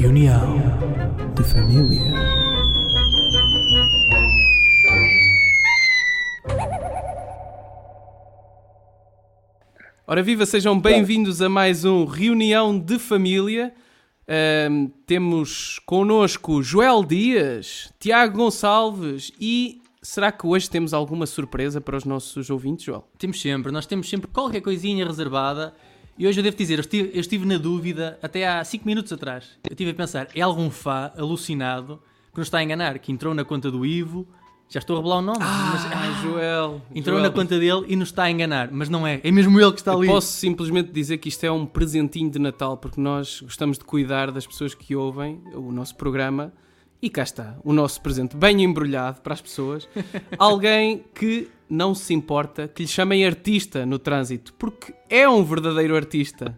Reunião de Família. Ora viva, sejam bem-vindos a mais um Reunião de Família. Temos connosco Joel Dias, Tiago Gonçalves e será que hoje temos alguma surpresa para os nossos ouvintes, Joel? Temos sempre, nós temos sempre qualquer coisinha reservada. E hoje eu devo dizer, eu estive, eu estive na dúvida até há 5 minutos atrás. Eu estive a pensar, é algum fã alucinado que nos está a enganar, que entrou na conta do Ivo, já estou a revelar o nome, mas Ah, Joel. entrou Joel. na conta dele e nos está a enganar, mas não é, é mesmo ele que está Eu ali. posso simplesmente dizer que isto é um presentinho de Natal, porque nós gostamos de cuidar das pessoas que ouvem o nosso programa. E cá está, o nosso presente bem embrulhado para as pessoas. Alguém que não se importa que lhe chamem artista no trânsito, porque é um verdadeiro artista.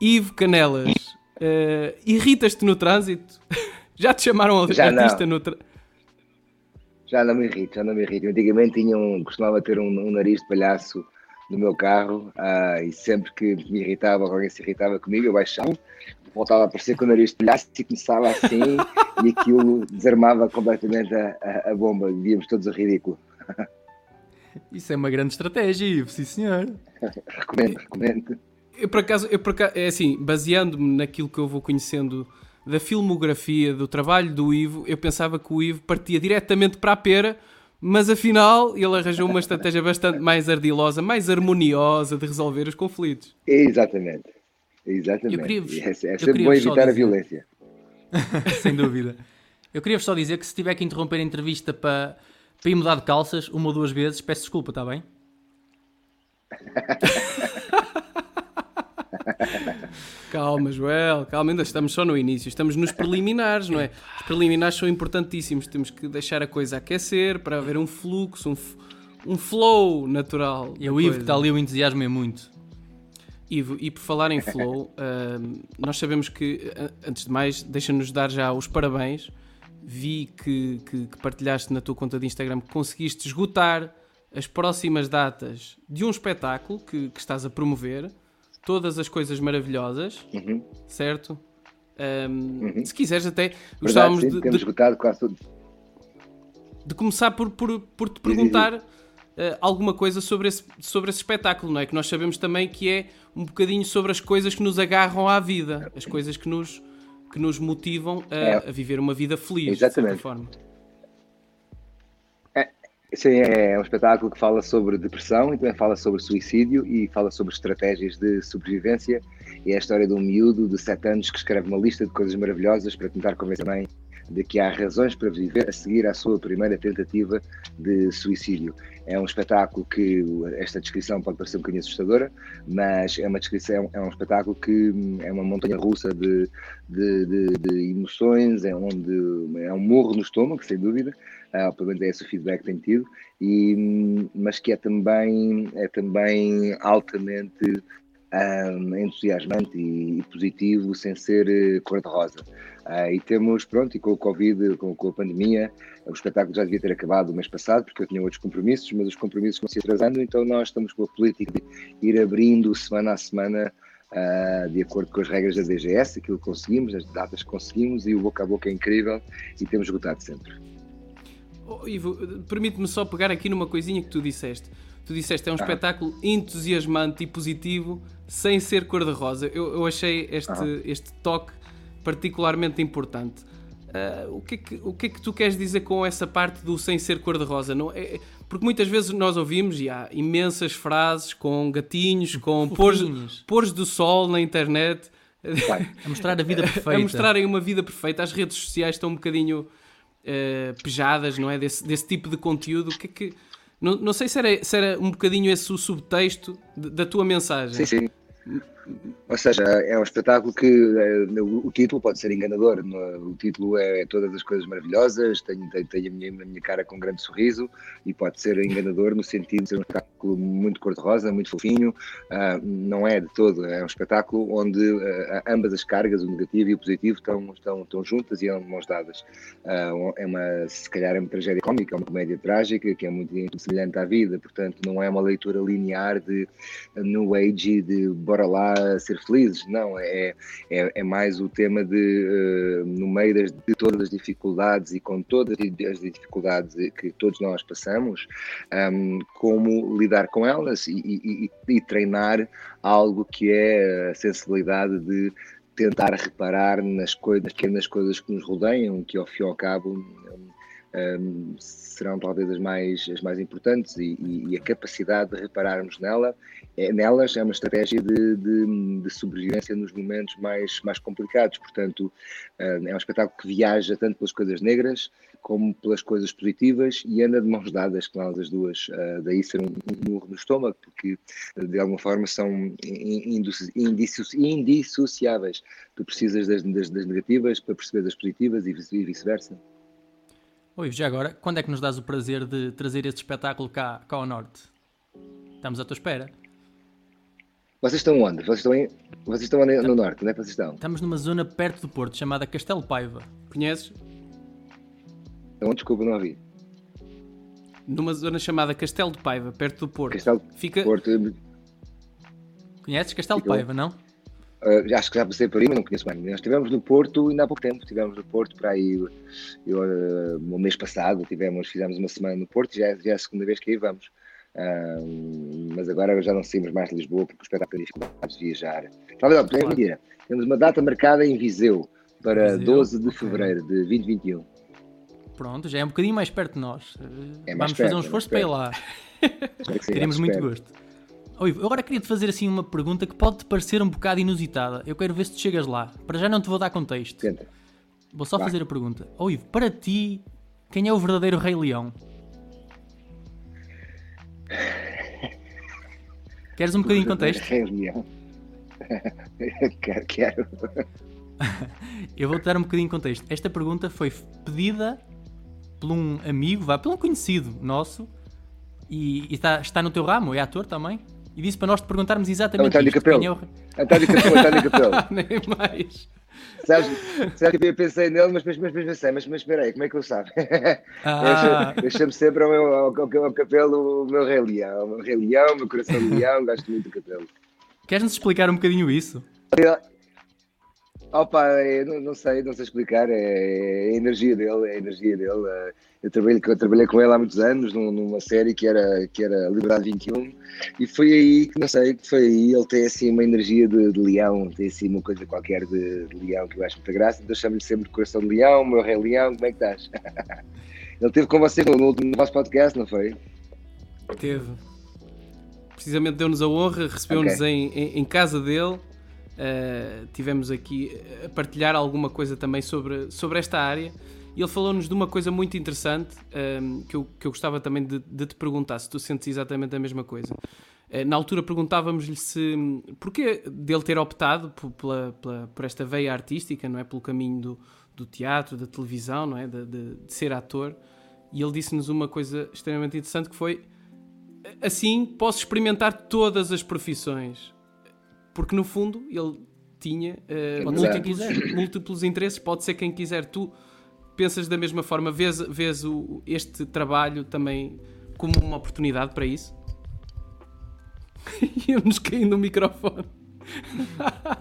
Ivo Canelas, eh, irritas-te no trânsito? Já te chamaram Já não. artista no trânsito? Já não me irrito, já não me irrito. Antigamente tinha um, costumava ter um, um nariz de palhaço no meu carro ah, e sempre que me irritava ou alguém se irritava comigo, eu baixava, voltava a aparecer com o nariz de palhaço e começava assim e aquilo desarmava completamente a, a, a bomba. Víamos todos a ridículo. Isso é uma grande estratégia, Ivo, sim senhor. Recomendo, recomendo. Eu por acaso, eu por acaso é assim, baseando-me naquilo que eu vou conhecendo da filmografia, do trabalho do Ivo, eu pensava que o Ivo partia diretamente para a pera, mas afinal ele arranjou uma estratégia bastante mais ardilosa, mais harmoniosa de resolver os conflitos. Exatamente. Exatamente. Eu queria-vos- E é, é eu sempre queria-vos bom evitar a dizer- violência. Sem dúvida. Eu queria só dizer que se tiver que interromper a entrevista para, para ir mudar de calças uma ou duas vezes, peço desculpa, está bem? Calma, Joel, calma, ainda estamos só no início, estamos nos preliminares, não é? Os preliminares são importantíssimos, temos que deixar a coisa aquecer para haver um fluxo, um, um flow natural. E o Ivo que está ali, o entusiasmo é muito. Ivo, e por falar em flow, ahm, nós sabemos que, antes de mais, deixa-nos dar já os parabéns. Vi que, que- que partilhaste na tua conta de Instagram que conseguiste esgotar as próximas datas de um espetáculo que, que estás a promover, todas as coisas maravilhosas, Uhum. certo? Ahm, Uhum. Se quiseres, até Verdade, gostávamos sim, de, temos de- esgotado quase tudo. de começar por, por, por te perguntar alguma coisa sobre esse, sobre esse espetáculo, não é? Que nós sabemos também que é um bocadinho sobre as coisas que nos agarram à vida, as coisas que nos, que nos motivam a, É. a viver uma vida feliz, de Exatamente. certa forma. Sim, é um espetáculo que fala sobre depressão e também fala sobre suicídio e fala sobre estratégias de sobrevivência. E é a história de um miúdo de 7 anos que escreve uma lista de coisas maravilhosas para tentar convencer a mãe de que há razões para viver a seguir à sua primeira tentativa de suicídio. É um espetáculo que esta descrição pode parecer um bocadinho assustadora, mas é uma descrição, é um espetáculo que hum, é uma montanha russa de, de, de, de emoções, é onde é um morro no estômago, sem dúvida, ah, pelo menos é esse o feedback que tenho tido, e, hum, mas que é também, é também altamente hum, entusiasmante e, e positivo, sem ser eh, cor-de-rosa. Ah, e temos, pronto, e com o Covid, com, com a pandemia, o espetáculo já devia ter acabado o mês passado, porque eu tinha outros compromissos, mas os compromissos vão se atrasando, então nós estamos com a política de ir abrindo semana a semana, ah, de acordo com as regras da DGS, aquilo que conseguimos, as datas que conseguimos, e o boca a boca é incrível, e temos esgotado sempre. Oh, Ivo, permite-me só pegar aqui numa coisinha que tu disseste. Tu disseste é um Ah. espetáculo entusiasmante e positivo, sem ser cor-de-rosa. Eu, eu achei este, Ah. este toque particularmente importante. Ah, o, que é que, o que é que tu queres dizer com essa parte do sem ser cor-de-rosa? Não é, é- porque muitas vezes nós ouvimos e há imensas frases com gatinhos, com pôres, pôres do sol na internet. Claro. A mostrar a vida perfeita. a mostrarem uma vida perfeita. As redes sociais estão um bocadinho eh, pejadas, não é? Desse, desse tipo de conteúdo. O que é que. Não, não sei se era, se era um bocadinho esse o subtexto de- da tua mensagem. Sim, sim. Ou seja, é um espetáculo que é, o título pode ser enganador. O título é Todas as Coisas Maravilhosas, tenho, tenho, a, minha, a, minha, cara com um grande sorriso e pode ser enganador no sentido de ser um espetáculo muito cor-de-rosa, muito fofinho. Uh, não é de todo, é um espetáculo onde uh, ambas as cargas, o negativo e o positivo, estão, estão, estão juntas e andam mãos dadas. Uh, é uma, se calhar, é uma tragédia cómica, é uma comédia trágica que é muito, muito semelhante à vida, portanto, não é uma leitura linear de New Age, de bora lá ser felizes, não, é, é, é mais o tema de, uh, no meio das, de todas as dificuldades e com todas as dificuldades que todos nós passamos, um, como lidar com elas e, e, e treinar algo que é a sensibilidade de tentar reparar nas, coisas, nas pequenas coisas que nos rodeiam, que ao fim e ao cabo um, um, serão talvez as mais, as mais importantes e, e, e a capacidade de repararmos nela, é, nelas é uma estratégia de, de, de, sobrevivência nos momentos mais, mais complicados. Portanto, uh, é um espetáculo que viaja tanto pelas coisas negras como pelas coisas positivas e anda de mãos dadas com elas as duas. Uh, daí ser um, murro no estômago, porque de alguma forma são indissociáveis. Tu precisas das, das, das negativas para perceber das positivas e vice-versa. Oi, já agora, quando é que nos dás o prazer de trazer este espetáculo cá, cá ao Norte? Estamos à tua espera. Vocês estão onde? Vocês estão, em... vocês estão no Norte? Onde é vocês estão? Estamos numa zona perto do Porto, chamada Castelo Paiva. Conheces? Então, desculpa, não ouvi. Numa zona chamada Castelo de Paiva, perto do Porto. Castelo Fica... Porto. Conheces Castelo de Paiva, não? Uh, acho que já passei por aí, mas não conheço bem. Nós estivemos no Porto ainda há pouco tempo. Estivemos no Porto para aí eu, uh, o mês passado. Tivemos, fizemos uma semana no Porto já, já é a segunda vez que aí vamos. Uh, mas agora já não saímos mais de Lisboa porque o espetáculo tem dificuldades de viajar. Talvez, não, claro. mentira. Temos uma data marcada em Viseu para Viseu? 12 de fevereiro de 2021. Pronto, já é um bocadinho mais perto de nós. É Vamos perto, fazer um esforço para ir lá. Teremos muito gosto. Oi, eu agora queria te fazer assim uma pergunta que pode te parecer um bocado inusitada. Eu quero ver se tu chegas lá. Para já não te vou dar contexto. Tenta. Vou só Vai. fazer a pergunta. Oi, para ti, quem é o verdadeiro Rei Leão? Queres um bocadinho de contexto? Rei Leão. quero, quero. eu vou-te dar um bocadinho de contexto. Esta pergunta foi pedida por um amigo, vá, por um conhecido nosso, e, e está, está no teu ramo, é ator também? e disse para nós te perguntarmos exatamente António isto. Capelo. É o... António Capelo, António Capelo. Nem mais. Sabes, sabes que eu pensei nele, mas depois pensei, mas, mas espera aí, como é que eu sabe? Ah. Eu chamo sempre ao, meu, ao, ao, ao Capelo o meu rei leão, o meu rei leão, o meu coração de leão, gosto muito do Capelo. Queres-nos explicar um bocadinho isso? Opa, não, não, sei, não sei explicar, é, é, a energia dele, é a energia dele. É, eu trabalhei, eu trabalhei com ele há muitos anos numa série que era, que era Liberdade 21 e foi aí que, não sei, que foi aí, ele tem assim uma energia de, de leão, tem assim uma coisa qualquer de, de, leão que eu acho muita graça, então chamo-lhe sempre de coração de leão, meu rei leão, como é que estás? ele esteve com vocês no, no vosso podcast, não foi? Teve. Precisamente deu-nos a honra, recebeu-nos okay. em, em, em casa dele Uh, tivemos aqui a partilhar alguma coisa também sobre, sobre esta área e ele falou-nos de uma coisa muito interessante um, ehm, que, eu, que eu gostava também de, de, te perguntar se tu sentes exatamente a mesma coisa. Uh, na altura perguntávamos-lhe se porquê dele ter optado por, pela, pela, por esta veia artística, não é? Pelo caminho do, do teatro, da televisão, não é? De, de, de ser ator. E ele disse-nos uma coisa extremamente interessante que foi assim posso experimentar todas as profissões porque no fundo ele tinha uh, múltiplos, múltiplos, interesses, pode ser quem quiser. Tu pensas da mesma forma, vês, vês o, este trabalho também como uma oportunidade para isso? Íamos caindo no microfone.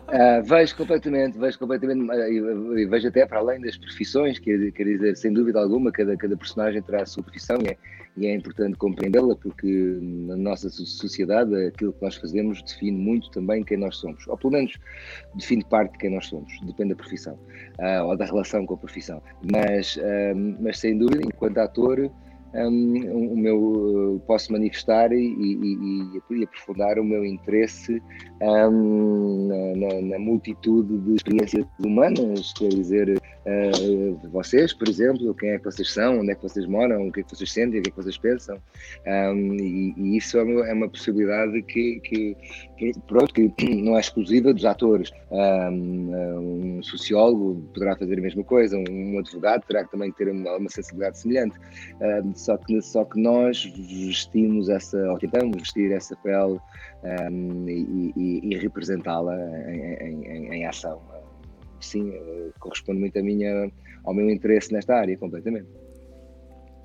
Uh, vejo completamente, vejo completamente, e vejo até para além das profissões, quer, quer dizer, sem dúvida alguma, cada, cada personagem terá a sua profissão e é, e é importante compreendê-la porque na nossa sociedade aquilo que nós fazemos define muito também quem nós somos, ou pelo menos define parte de quem nós somos, depende da profissão, uh, ou da relação com a profissão. Mas, uh, mas sem dúvida, enquanto ator, um, o meu posso manifestar e, e, e, aprofundar o meu interesse um, na, na, multitude de experiências humanas, quer dizer, uh, vocês, por exemplo, quem é que vocês são, onde é que vocês moram, o que é que vocês sentem, o que é que vocês pensam. Um, e, e, isso é uma, é uma possibilidade que, que, pronto, que não é exclusiva dos atores. Um, um, sociólogo poderá fazer a mesma coisa, um advogado terá que também ter uma, uma sensibilidade semelhante. só, que, só que nós vestimos essa, ou tentamos vestir essa pele e, e, e representá-la em, em, em ação sim, corresponde muito a minha, ao meu interesse nesta área, completamente.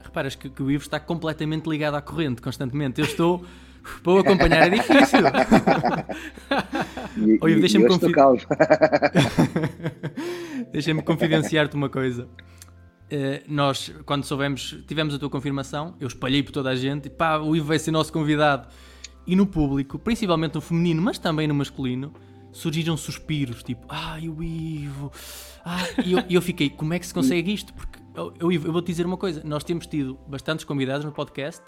Reparas que, que o Ivo está completamente ligado à corrente, constantemente. Eu estou. Vou acompanhar, é difícil. E, Ivo, deixa-me confi... deixa confidenciar-te uma coisa. Uh, nós, quando soubemos, tivemos a tua confirmação, eu espalhei por toda a gente, e pá, o Ivo vai ser nosso convidado. E no público, principalmente no feminino, mas também no masculino, surgiram suspiros, tipo, ai, o Ivo. Ah, e eu, eu, fiquei, como é que se consegue isto? Porque, eu, eu, eu vou-te dizer uma coisa: nós temos tido bastantes convidados no podcast,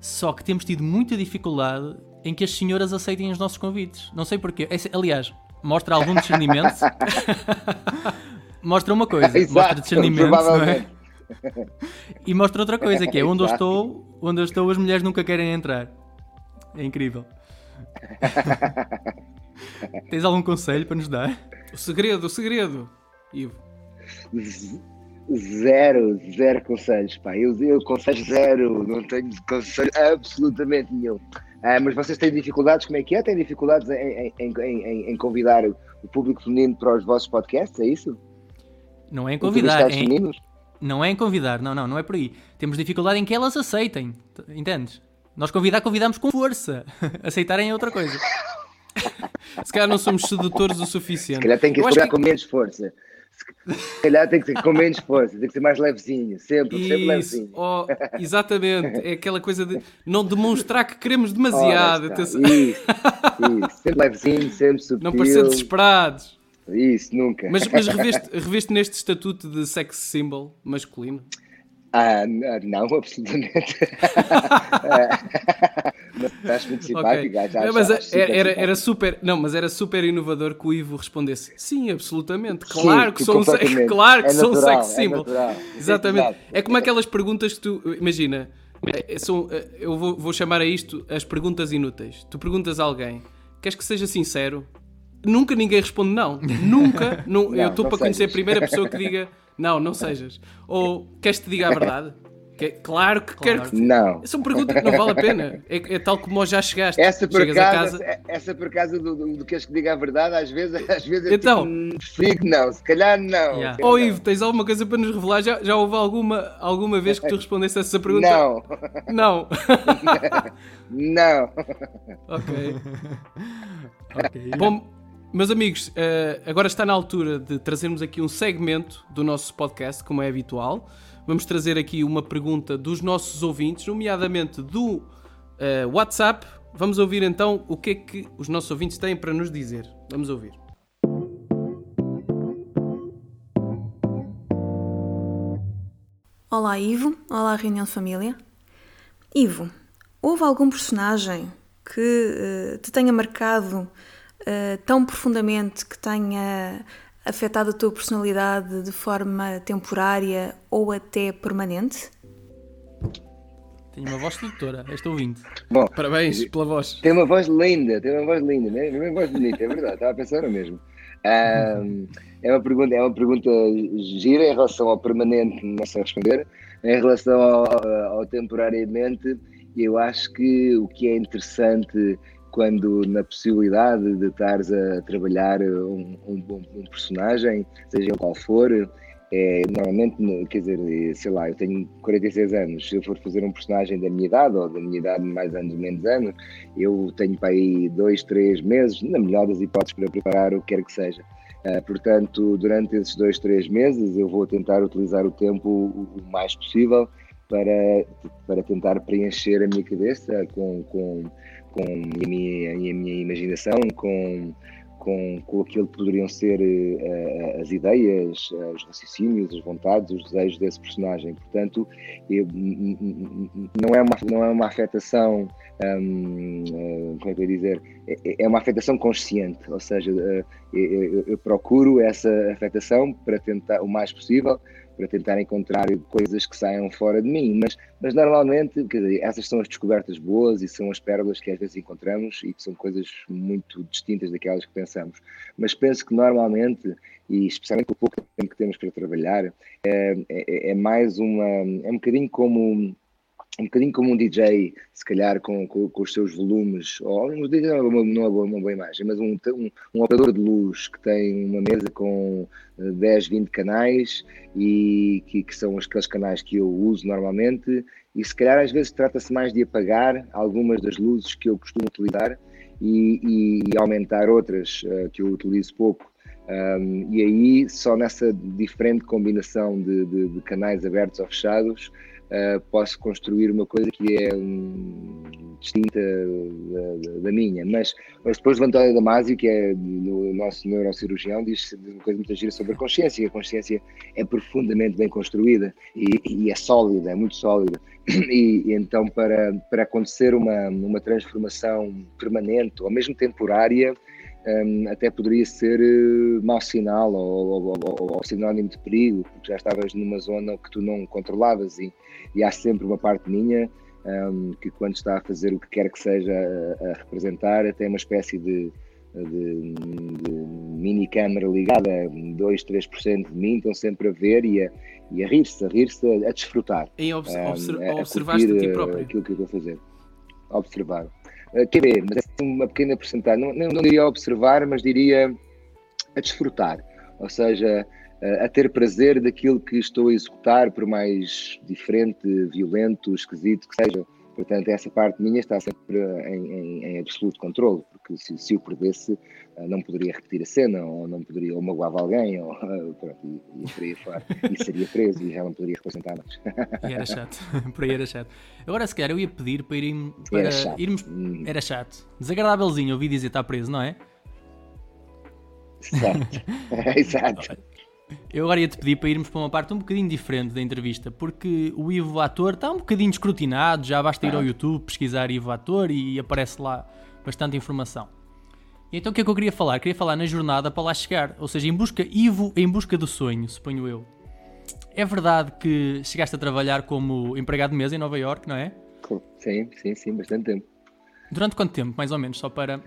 só que temos tido muita dificuldade em que as senhoras aceitem os nossos convites. Não sei porquê. aliás, mostra algum discernimento. mostra uma coisa, Exato, mostra discernimento, não é? E mostra outra coisa, que é onde eu estou, onde eu estou, as mulheres nunca querem entrar. É incrível. Tens algum conselho para nos dar? O segredo, o segredo, Ivo. Zero, zero conselhos, pá. Eu, eu conselho zero, não tenho conselho absolutamente nenhum. Ah, mas vocês têm dificuldades, como é que é? Têm dificuldades em, em, em, em, convidar o público feminino para os vossos podcasts, é isso? Não é em convidar, é em... não é em convidar, não, não, não é por aí. Temos dificuldade em que elas aceitem, entendes? Nós convidar, convidamos com força. Aceitarem é outra coisa. Se calhar não somos sedutores o suficiente. Se calhar tem que explorar que... com menos força. Se calhar tem que ser com menos força, tem que ser mais levezinho, sempre, Isso, sempre levezinho. Oh, exatamente, é aquela coisa de não demonstrar que queremos demasiado. Oh, isso, isso, sempre levezinho, sempre subtil. Não parecer desesperados. Isso, nunca. Mas, mas reveste, reveste neste estatuto de sex symbol masculino? Ah, não, absolutamente. Estás muito simpático, okay. já, mas já, era, era, era, super, não, mas era super inovador que o Ivo respondesse sim, absolutamente, claro sim, que sou um claro que é sou natural, um sex symbol. É Exatamente. É, é como aquelas perguntas que tu, imagina, é, são, eu vou, vou chamar a isto as perguntas inúteis. Tu perguntas a alguém, queres que seja sincero? Nunca ninguém responde não. Nunca. não, não eu estou para conhecer a primeira pessoa que diga não, não sejas. Ou queres que te diga a verdade? Que, claro que claro. quero que. Não. São perguntas que não vale a pena. É, é tal como já chegaste. Essa por Chegas casa, casa... essa por causa do, do, do queres que diga a verdade, às vezes, às vezes é então, tipo, não, se calhar não. Yeah. Ou oh, Ivo, tens alguma coisa para nos revelar? Já, já houve alguma, alguma vez que tu respondeste essa pergunta? Não. Não. não. ok. okay. Bom, meus amigos, uh, agora está na altura de trazermos aqui um segmento do nosso podcast, como é habitual. Vamos trazer aqui uma pergunta dos nossos ouvintes, nomeadamente do uh, WhatsApp. Vamos ouvir então o que é que os nossos ouvintes têm para nos dizer. Vamos ouvir. Olá Ivo, olá Reunião de Família. Ivo, houve algum personagem que uh, te tenha marcado uh, tão profundamente que tenha afetado a tua personalidade de forma temporária ou até permanente? Tenho uma voz sedutora, este ouvinte. Bom, parabéns pela voz. Tem uma voz linda, tem uma voz linda, né? uma voz bonita, é verdade, estava a pensar o mesmo. Um, é, uma pergunta, é uma pergunta gira em relação ao permanente, não sei responder. Em relação ao, ao temporariamente, eu acho que o que é interessante quando na possibilidade de estares a trabalhar um, um, um personagem, seja qual for, é, normalmente, quer dizer, sei lá, eu tenho 46 anos, se eu for fazer um personagem da minha idade, ou da minha idade mais anos, menos anos, eu tenho para aí dois, três meses, na melhor das hipóteses, para preparar o que quer que seja. Uh, portanto, durante esses dois, três meses, eu vou tentar utilizar o tempo o mais possível para, para tentar preencher a minha cabeça com, com com a minha, a minha imaginação, com, com, com aquilo que poderiam ser uh, as ideias, uh, os raciocínios, as vontades, os desejos desse personagem. Portanto, eu, não, é uma, não é uma afetação, um, uh, como é que eu ia dizer, é, é, uma afetação consciente, ou seja, eu, eu procuro essa afetação para tentar, o mais possível, para tentar encontrar coisas que saiam fora de mim. Mas, mas normalmente, dizer, essas são as descobertas boas e são as pérolas que às vezes encontramos e que são coisas muito distintas daquelas que pensamos. Mas penso que normalmente, e especialmente o pouco tempo que temos para trabalhar, é, é, é mais uma. é um bocadinho como um bocadinho como um DJ, se calhar com, com, com os seus volumes, ou um DJ não é uma, não é uma, boa imagem, mas um, um, um, operador de luz que tem uma mesa com 10, eh, 20 canais e que, que são aqueles canais que eu uso normalmente, e se calhar às vezes trata-se mais de apagar algumas das luzes que eu costumo utilizar e, e aumentar outras uh, que eu utilizo pouco. Um, e aí, só nessa diferente combinação de, de, de canais abertos ou fechados, uh, posso construir uma coisa que é um, distinta da, da, minha. Mas, mas depois o António Damasio, que é o nosso neurocirurgião, diz uma coisa muito gira sobre a consciência. A consciência é profundamente bem construída e, e é sólida, é muito sólida. E, e, então, para, para acontecer uma, uma transformação permanente ou mesmo temporária, um, até poderia ser uh, mau sinal ou, ou, ou, ou, sinónimo de perigo, porque já estavas numa zona que tu não controlavas e, e há sempre uma parte minha um, que quando está a fazer o que quer que seja a, a representar, tem uma espécie de, de, de mini câmara ligada, 2, 3% de mim, estão sempre a ver e a, e a rir-se, a rir-se, a, a desfrutar. Em obs um, a, observar-te a ti próprio. Aquilo que eu estou a fazer. Observar. Uh, quer ver, mas é uma pequena porcentagem, não, não, não diria observar, mas diria a desfrutar. Ou seja, a ter prazer daquilo que estou a executar, por mais diferente, violento, esquisito que seja. Portanto, essa parte minha está sempre em, em, em absoluto controle, porque se, se eu perdesse, eh, não poderia repetir a cena, ou não poderia, ou magoava alguém, ou pronto, e, e seria fora, e seria preso e já não poderia representar mais. E era chato, por aí era chato. Agora, se calhar, eu ia pedir para, ir, para era irmos. Hum. Era chato. Desagradávelzinho, ouvi dizer está preso, não é? Exato. Exato. Eu agora ia-te pedir para irmos para uma parte um bocadinho diferente da entrevista, porque o Ivo Ator está um bocadinho escrutinado, já basta ir ao YouTube pesquisar Ivo Ator e aparece lá bastante informação. E então o que é que eu queria falar? Queria falar na jornada para lá chegar, ou seja, em busca, Ivo em busca do sonho, suponho eu. É verdade que chegaste a trabalhar como empregado de mesa em Nova York, não é? Sim, sim, sim, bastante tempo. Durante quanto tempo, mais ou menos, só para...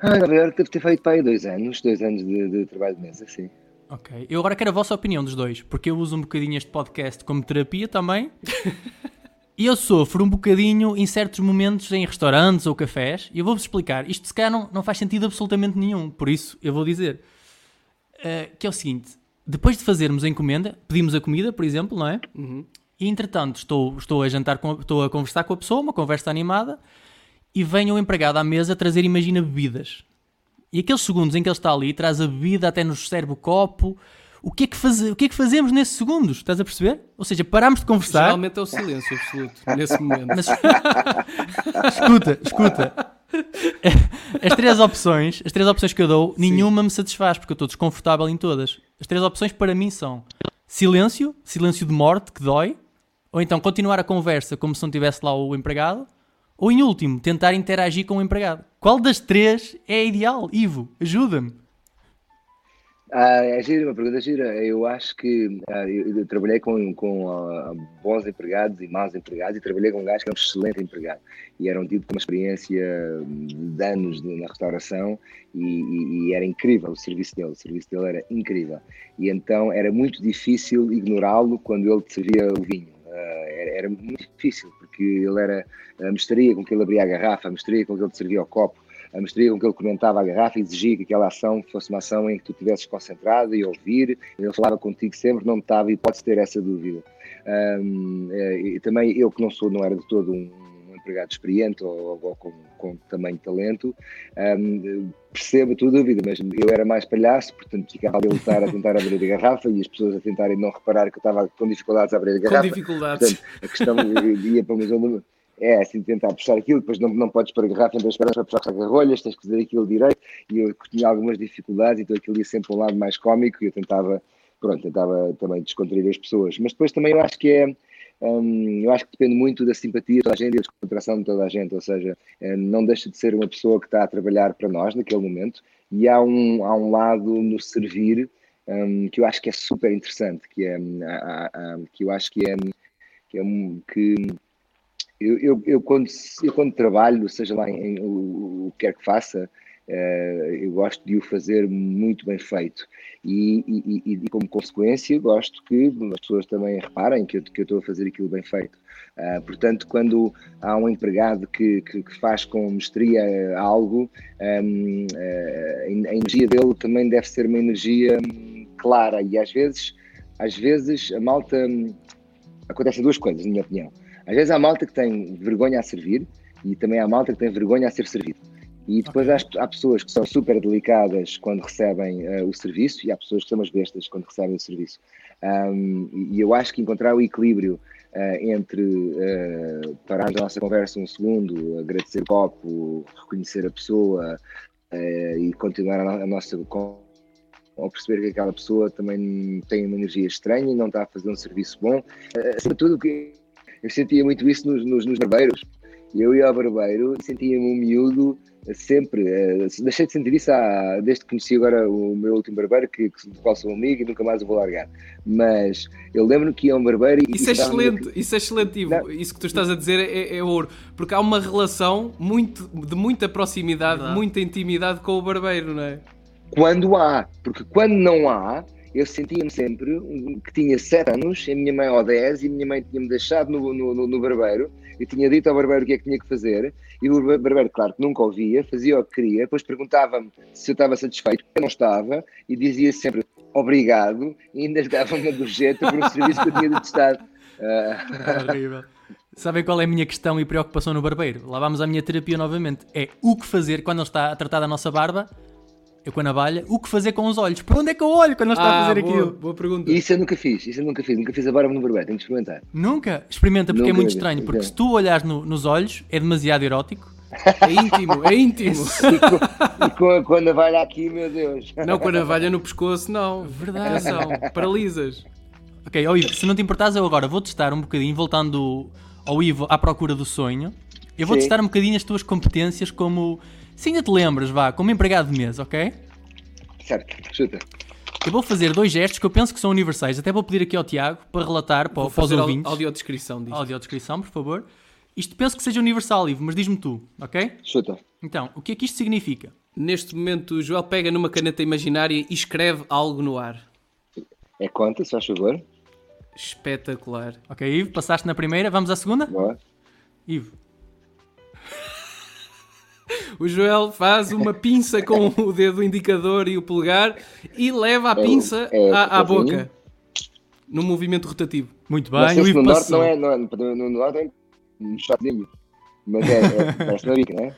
Ah, Nova York deve ter feito para aí dois anos, dois anos de, de trabalho de mesa, sim. Ok. Eu agora quero a vossa opinião dos dois, porque eu uso um bocadinho este podcast como terapia também. e eu sofro um bocadinho em certos momentos em restaurantes ou cafés. E eu vou-vos explicar. Isto se calhar não, não faz sentido absolutamente nenhum. Por isso eu vou dizer. Uh, que é o seguinte: depois de fazermos a encomenda, pedimos a comida, por exemplo, não é? Uhum. E entretanto estou, estou a jantar, com, estou a conversar com a pessoa, uma conversa animada, e vem o empregado à mesa trazer, imagina, bebidas. E aqueles segundos em que ele está ali, traz a bebida, até nos serve o copo. O que, é que faz... o que é que fazemos nesses segundos? Estás a perceber? Ou seja, paramos de conversar. Geralmente é o silêncio absoluto, nesse momento. Mas... escuta, escuta. As três opções, as três opções que eu dou, Sim. nenhuma me satisfaz, porque eu estou desconfortável em todas. As três opções para mim são silêncio, silêncio de morte, que dói, ou então continuar a conversa como se não tivesse lá o empregado, ou em último, tentar interagir com o empregado. Qual das três é ideal? Ivo, ajuda-me. Ah, é gira, uma pergunta gira. Eu acho que ah, eu, eu, trabalhei com, com ah, bons empregados e maus empregados e trabalhei com um gajo que era um excelente empregado e era um tipo com uma experiência de anos de, na restauração e, e, e, era incrível o serviço dele, o serviço dele era incrível e então era muito difícil ignorá-lo quando ele te servia o vinho. Uh, era, era, muito difícil, porque ele era a mestria com que ele abria a garrafa, a mestria com que ele te servia o copo, a mestria com que ele comentava a garrafa e exigia que aquela ação fosse uma ação em que tu estivesses concentrado e ouvir. Ele falava contigo sempre, não estava e pode ter essa dúvida. Um, eh, e também eu que não sou, não era de todo um empregado experiente ou, ou com, com tamanho talento, um, percebo a tua dúvida, mas eu era mais palhaço, portanto ficava a lutar a tentar abrir a garrafa e as pessoas a tentarem não reparar que eu estava com dificuldades a abrir a garrafa. Com dificuldades. Portanto, a questão ia para uma zona é assim, tentar puxar aquilo, depois não, não podes para a garrafa, então esperas para puxar as rolhas, tens que fazer aquilo direito, e eu tinha algumas dificuldades, então aquilo ia sempre um lado mais cómico, e eu tentava, pronto, tentava também descontrair as pessoas, mas depois também eu acho que é, hum, eu acho que depende muito da simpatia de toda a gente e da descontração de toda a gente, ou seja, eh, não deixa de ser uma pessoa que está a trabalhar para nós naquele momento, e há um, há um lado no servir um, que eu acho que é super interessante, que é, hum, que eu acho que é, que, é, que eu, eu, eu, quando, eu quando trabalho, seja lá em, em o, o que quer que faça, uh, eu gosto de o fazer muito bem feito. E, e, e, como consequência, gosto que as pessoas também reparem que eu, que eu estou a fazer aquilo bem feito. Uh, portanto, quando há um empregado que, que, que faz com mestria algo, um, uh, eh, a energia dele também deve ser uma energia hum, clara. E às vezes, às vezes a malta. Hum, acontecem duas coisas, na minha opinião às vezes há malta que tem vergonha a servir e também há malta que tem vergonha a ser servido. E depois okay. há, há, pessoas que são super delicadas quando recebem uh, o serviço e há pessoas que são umas bestas quando recebem o serviço. Um, e eu acho que encontrar o equilíbrio uh, entre uh, parar a nossa conversa um segundo, agradecer o copo, reconhecer a pessoa e continuar a, a nossa ou perceber que aquela pessoa também tem uma energia estranha e não está a fazer um serviço bom. acima de tudo, que eu sentia muito isso nos, nos, nos barbeiros. Eu ia ao barbeiro e sentia-me um miúdo sempre. Uh, deixei de sentir isso há, desde que conheci agora o meu último barbeiro, que, que, do qual sou amigo e nunca mais o vou largar. Mas eu lembro-me que ia a um barbeiro e. Isso é excelente, isso é excelente, Ivo. Não. Isso que tu estás a dizer é, é, ouro. Porque há uma relação muito, de muita proximidade, de muita intimidade com o barbeiro, não é? Quando há, porque quando não há, eu sentia-me sempre que tinha 7 anos, a minha mãe ao 10, e a minha mãe tinha-me deixado no, no, no, barbeiro, e tinha dito ao barbeiro o que é que tinha que fazer, e o barbeiro, claro, que nunca ouvia, fazia o que queria, depois perguntava-me se eu estava satisfeito, eu não estava, e dizia sempre obrigado, e ainda dava-me do jeito por um serviço que eu tinha detestado. Uh... Horrível. Sabem qual é a minha questão e preocupação no barbeiro? Lá vamos à minha terapia novamente. É o que fazer quando ele está a tratar da nossa barba eu com a navalha, o que fazer com os olhos? Para onde é que eu olho quando ele está ah, a fazer boa, aquilo? Boa pergunta. Isso eu nunca fiz, isso eu nunca fiz, nunca fiz a barba no barbeiro, tenho que experimentar. Nunca? Experimenta porque é nunca é muito estranho, porque se tu olhares no, nos olhos é demasiado erótico. É íntimo, é íntimo. e, com, e com, a, com, a, navalha aqui, meu Deus. Não, com a navalha no pescoço, não. Verdade. Atenção, paralisas. Ok, ó Ivo, se não te importares, eu agora vou testar um bocadinho, voltando ao Ivo à procura do sonho. Eu vou Sim. testar um bocadinho as tuas competências como. Se ainda te lembras, vá, como empregado de mesa, ok? Certo, chuta. Eu vou fazer dois gestos que eu penso que são universais. Até vou pedir aqui ao Tiago para relatar para, vou para os ouvintes. Audiodescrição disto. Audiodescrição, por favor. Isto penso que seja universal, Ivo, mas diz-me tu, ok? Chuta. Então, o que é que isto significa? Neste momento, o Joel pega numa caneta imaginária e escreve algo no ar. É conta, se faz favor. Espetacular. Ok, Ivo, passaste na primeira. Vamos à segunda? Boa. Ivo. O Joel faz uma pinça com o dedo indicador e o polegar e leva a é pinça é, é, à, à boca. Num movimento rotativo. Muito bem, o Ivo no. Norte não é, não é, no, no norte é um chatinho. Mas é, é, não é?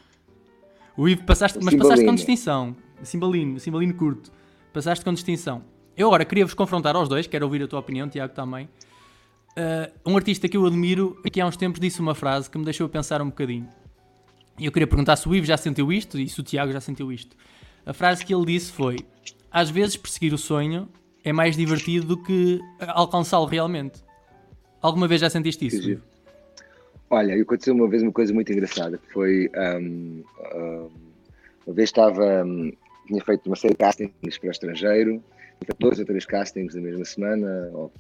O Ivo passaste, mas passaste com distinção. Cimbalino, cimbalino curto. Passaste com distinção. Eu agora queria vos confrontar aos dois, quero ouvir a tua opinião, Tiago também. Uh, um artista que eu admiro, aqui há uns tempos disse uma frase que me deixou pensar um bocadinho. E eu queria perguntar se o Ivo já sentiu isto e se o Tiago já sentiu isto. A frase que ele disse foi: Às vezes perseguir o sonho é mais divertido do que alcançá-lo realmente. Alguma vez já sentiste isso? Olha, aconteceu uma vez uma coisa muito engraçada. Foi um, um, uma vez estava. Um, tinha feito uma série de castings para o estrangeiro, dois ou três castings na mesma semana, ou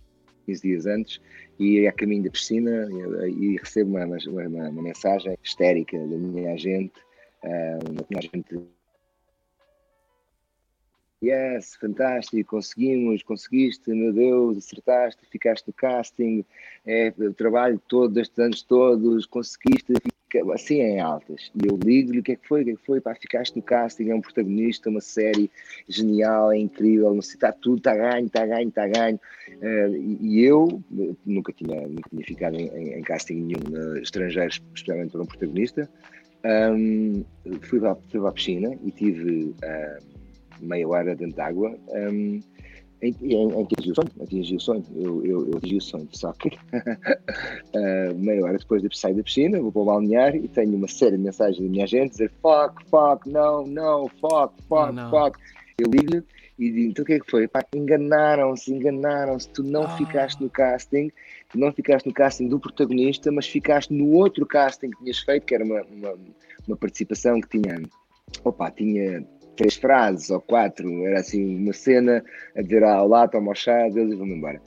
15 dias antes, e a caminho da piscina e, e recebo uma, uma, uma, mensagem histérica da minha agente, uh, uma agente Yes, fantástico, conseguimos, conseguiste, meu Deus, acertaste, ficaste no casting, é, o trabalho todo, destes anos todos, conseguiste, assim em altas. E eu ligo-lhe o que é que foi, o que é que foi, pá, ficaste no casting, é um protagonista, uma série genial, é incrível, não está tudo, está ganho, está ganho, está ganho. Uh, e eu nunca tinha, nunca tinha ficado em, em, em casting nenhum uh, especialmente para um protagonista. Um, fui, para, fui para a piscina e tive uh, meia hora dentro de água. Um, em, em, em atingir o sonho, atingi o sonho, eu, eu, eu atingi o sonho, só que uh, meia hora depois de sair da piscina, vou para o balneário e tenho uma série de mensagens da minha gente dizer fuck, fuck, não, não, fuck, fuck, não. fuck. Eu ligo-lhe e digo, então o que é que foi? enganaram-se, enganaram-se, tu não ah. ficaste no casting, tu não ficaste no casting do protagonista, mas ficaste no outro casting que tinhas feito, que era uma, uma, uma participação que tinha, opa, tinha três frases ou quatro, era assim uma cena a dizer ah, olá, toma o chá, Deus e vamos embora.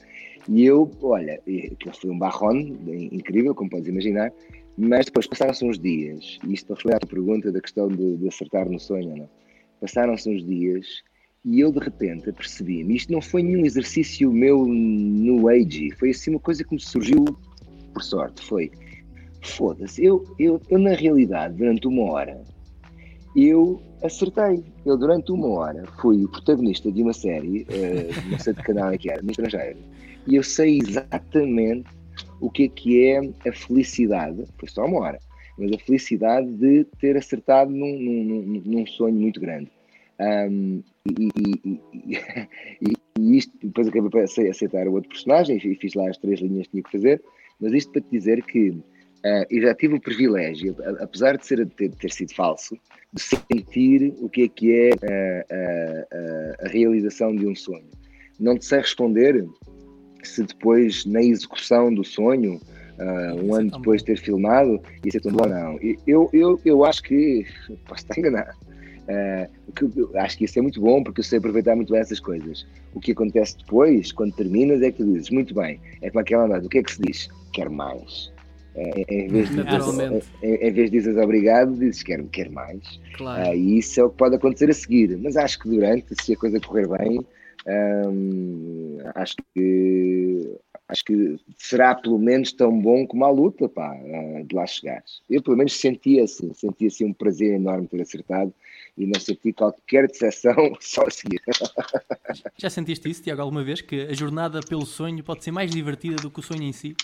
E eu, olha, aquilo foi um barrone incrível, como podes imaginar, mas depois passaram-se uns dias, e isto para responder à tua pergunta da questão de, de acertar no sonho, não? passaram-se uns dias e eu de repente percebi-me, isto não foi nenhum exercício meu no age, foi assim uma coisa que me surgiu por sorte, foi foda-se, eu, eu, eu na realidade, durante uma hora, eu acertei. Eu, durante uma hora, fui o protagonista de uma série, uh, não sei de canal é que era, no estrangeiro, e eu sei exatamente o que é que é a felicidade, foi só uma hora, mas a felicidade de ter acertado num, num, num sonho muito grande. Um, e, e, e, e, isto, depois acabei por aceitar o outro personagem e fiz lá as três linhas que tinha que fazer, mas isto para te dizer que Uh, eu já tive o privilégio, apesar de ser, ter, ter, sido falso, de sentir o que é que é a, a, a, realização de um sonho. Não te sei responder se depois, na execução do sonho, uh, um ano depois de ter filmado, isso é tão bom ou não. Eu, eu, eu acho que posso estar enganado. Uh, que, acho que isso é muito bom porque eu sei aproveitar muito bem essas coisas. O que acontece depois, quando terminas, é que tu dizes, muito bem, é como aquela andada, o que é que se diz? Quer mais é, em, vez de. Em, em, vez de dizer obrigado, dizes quero, quero mais. Claro. Uh, e isso é o que pode acontecer a seguir. Mas acho que durante, se a coisa correr bem, um, acho que acho que será pelo menos tão bom como a luta pá, de lá chegar. Eu pelo menos sentia assim, sentia assim um prazer enorme ter acertado e não senti qualquer decepção só a seguir. Já sentiste isso, Tiago, alguma vez? Que a jornada pelo sonho pode ser mais divertida do que o sonho em si?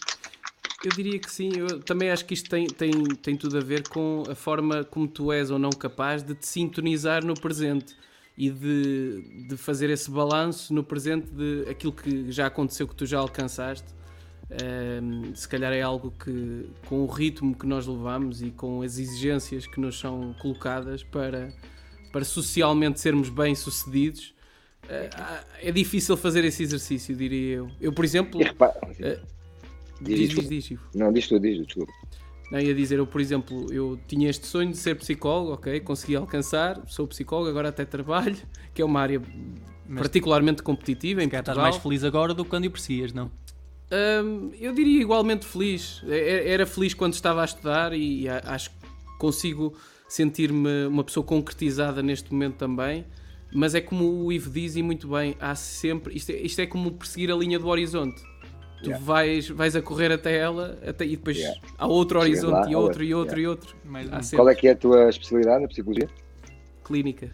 Eu diria que sim, eu também acho que isto tem, tem, tem tudo a ver com a forma como tu és ou não capaz de te sintonizar no presente e de, de fazer esse balanço no presente de aquilo que já aconteceu, que tu já alcançaste. Um, se calhar é algo que, com o ritmo que nós levamos e com as exigências que nos são colocadas para, para socialmente sermos bem-sucedidos, uh, é difícil fazer esse exercício, diria eu. Eu, por exemplo. Uh, Diz, diz, diz, diz, Não, diz tu, diz, desculpa. Não, ia dizer, eu, por exemplo, eu tinha este sonho de ser psicólogo, ok, consegui alcançar, sou psicólogo, agora até trabalho, que é uma área Mas particularmente competitiva em Portugal. estás mais feliz agora do que quando aprecias, não? Um, eu diria igualmente feliz. É, é, era feliz quando estava a estudar e acho que consigo sentir-me uma pessoa concretizada neste momento também. Mas é como o Ivo diz e muito bem, há sempre. Isto é, isto é como perseguir a linha do horizonte tu yeah. vais, vais a correr até ela até, e depois yeah. há outro horizonte lá, e outro e outro yeah. e outro. Mas, Qual é que é a tua especialidade na psicologia? Clínica.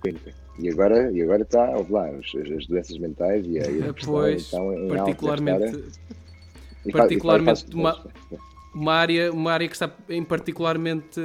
Clínica. E agora, e agora está, ouve lá, as, as doenças mentais e a, e a pois, então, em particularmente, particularmente e uma, uma, área, uma área que está em particularmente,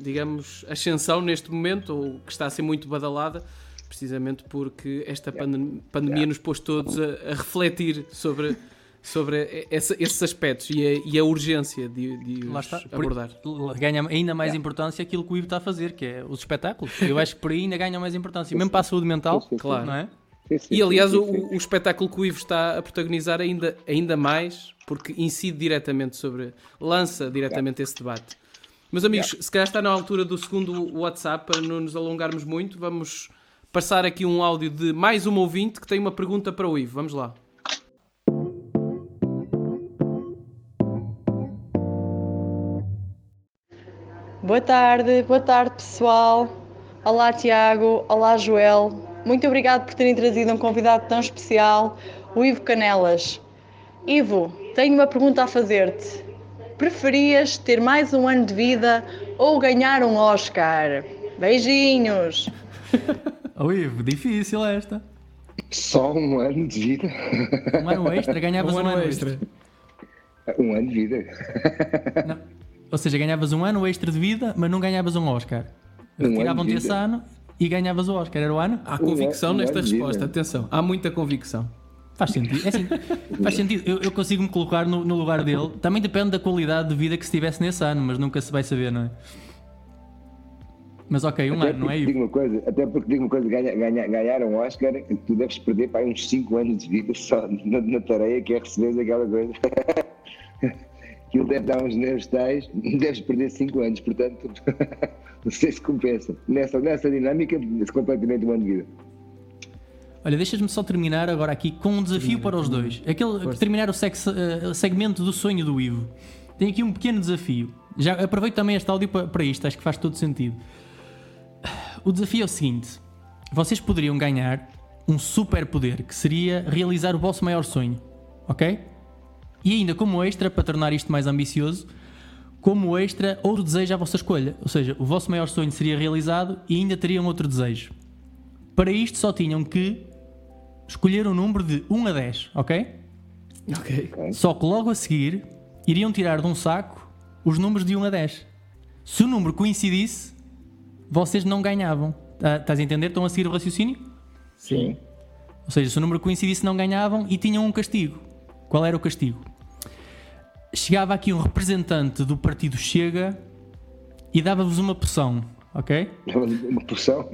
digamos, ascensão neste momento, ou que está a ser muito badalada, precisamente porque esta pandemia, pandemia nos pôs todos a, a refletir sobre sobre esse, esses aspectos e a, e a urgência de, de os abordar. Ganha ainda mais yeah. importância aquilo que o Ivo está a fazer, que é os espetáculos. Eu acho que por aí ainda ganha mais importância, mesmo para a saúde mental, sim, sim, claro. não é? Sim, e aliás, o, o, espetáculo que o Ivo está a protagonizar ainda, ainda mais, porque incide diretamente sobre, lança diretamente yeah. esse debate. Meus amigos, yeah. se calhar está na altura do segundo WhatsApp, para não nos alongarmos muito, vamos passar aqui um áudio de mais uma ouvinte que tem uma pergunta para o Ivo. Vamos lá. Boa tarde, boa tarde pessoal. Olá Tiago, olá Joel. Muito obrigado por terem trazido um convidado tão especial, o Ivo Canelas. Ivo, tenho uma pergunta a fazer-te. Preferias ter mais um ano de vida ou ganhar um Oscar? Beijinhos! oh Ivo, difícil esta. Só um ano de vida. Um ano extra, ganhavas um, um ano, extra. extra. Um ano de vida. Não. Ou seja, ganhavas um ano extra de vida, mas não ganhavas um Oscar. Retiravam-te um esse ano e ganhavas o Oscar. Era o ano? Há convicção Um nesta um resposta, vida. atenção, há muita convicção. Faz sentido. É assim, faz sentido. Eu, eu consigo me colocar no, no lugar dele. Também depende da qualidade de vida que se tivesse nesse ano, mas nunca se vai saber, não é? Mas ok, um Até ano, não é? digo uma coisa, até porque digo uma coisa, ganha, ganha, ganhar um Oscar, tu deves perder para uns 5 anos de vida só na, na tareia que é receber aquela coisa. Aquilo deve dar uns nervos tais, deves perder 5 anos, portanto, não sei se compensa. Nessa, nessa dinâmica, completamente um ano de vida. Olha, deixas-me só terminar agora aqui com um desafio para os dois. Aquele, terminar o sex- eh, segmento do sonho do Ivo. Tenho aqui um pequeno desafio. Já aproveito também este áudio para, para isto, acho que faz todo sentido. O desafio é o seguinte: vocês poderiam ganhar um superpoder que seria realizar o vosso maior sonho, ok? E ainda como extra, para tornar isto mais ambicioso, como extra, outro desejo à vossa escolha. Ou seja, o vosso maior sonho seria realizado e ainda teriam outro desejo. Para isto só tinham que escolher um número de 1 a 10, ok? Ok. Só que logo a seguir iriam tirar de um saco os números de 1 a 10. Se o número coincidisse, vocês não ganhavam. Tá- Estás a entender? Estão a seguir o raciocínio? Sim. Ou seja, se o número coincidisse, não ganhavam e tinham um castigo. Qual era o castigo? Chegava aqui um representante do partido Chega e dava-vos uma poção, ok? Uma porção?